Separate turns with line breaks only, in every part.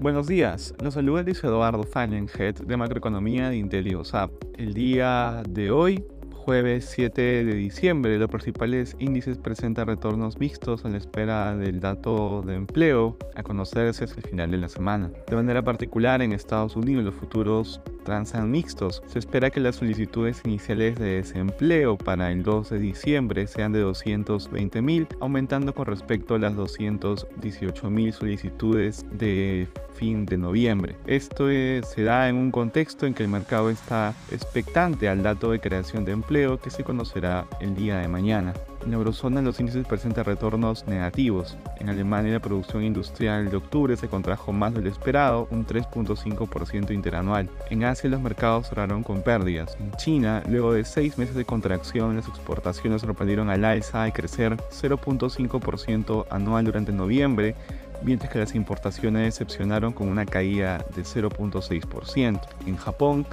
Buenos días, los saluda Luis Eduardo Fallenhead de Macroeconomía de IntelioSAP. El día de hoy jueves 7 de diciembre, los principales índices presentan retornos mixtos a la espera del dato de empleo a conocerse hacia el final de la semana. De manera particular, en Estados Unidos los futuros transan mixtos. Se espera que las solicitudes iniciales de desempleo para el 2 de diciembre sean de 220.000, aumentando con respecto a las 218.000 solicitudes de fin de noviembre. Esto se da en un contexto en que el mercado está expectante al dato de creación de empleo que se conocerá el día de mañana. En la eurozona los índices presentan retornos negativos. En Alemania la producción industrial de octubre se contrajo más de lo esperado, un 3.5% interanual. En Asia los mercados cerraron con pérdidas. En China, luego de seis meses de contracción, las exportaciones sorprendieron al alza y crecer 0.5% anual durante noviembre, mientras que las importaciones decepcionaron con una caída de 0.6%. En Japón,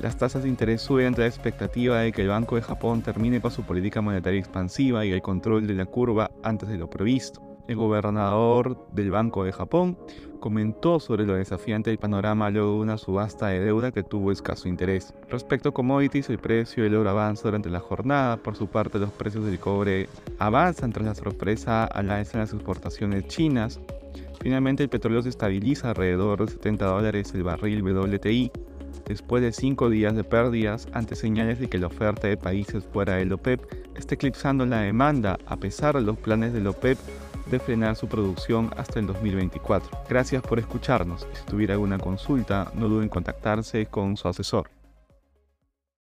las tasas de interés suben ante la expectativa de que el Banco de Japón termine con su política monetaria expansiva y el control de la curva antes de lo previsto. El gobernador del Banco de Japón comentó sobre lo desafiante del panorama luego de una subasta de deuda que tuvo escaso interés. Respecto a commodities, el precio del oro avanza durante la jornada. Por su parte, los precios del cobre avanzan tras la sorpresa a la en las exportaciones chinas. Finalmente, el petróleo se estabiliza alrededor de 70 dólares el barril WTI después de cinco días de pérdidas ante señales de que la oferta de países fuera del OPEP está eclipsando la demanda a pesar de los planes del OPEP de frenar su producción hasta el 2024. Gracias por escucharnos. Si tuviera alguna consulta, no duden en contactarse con su asesor.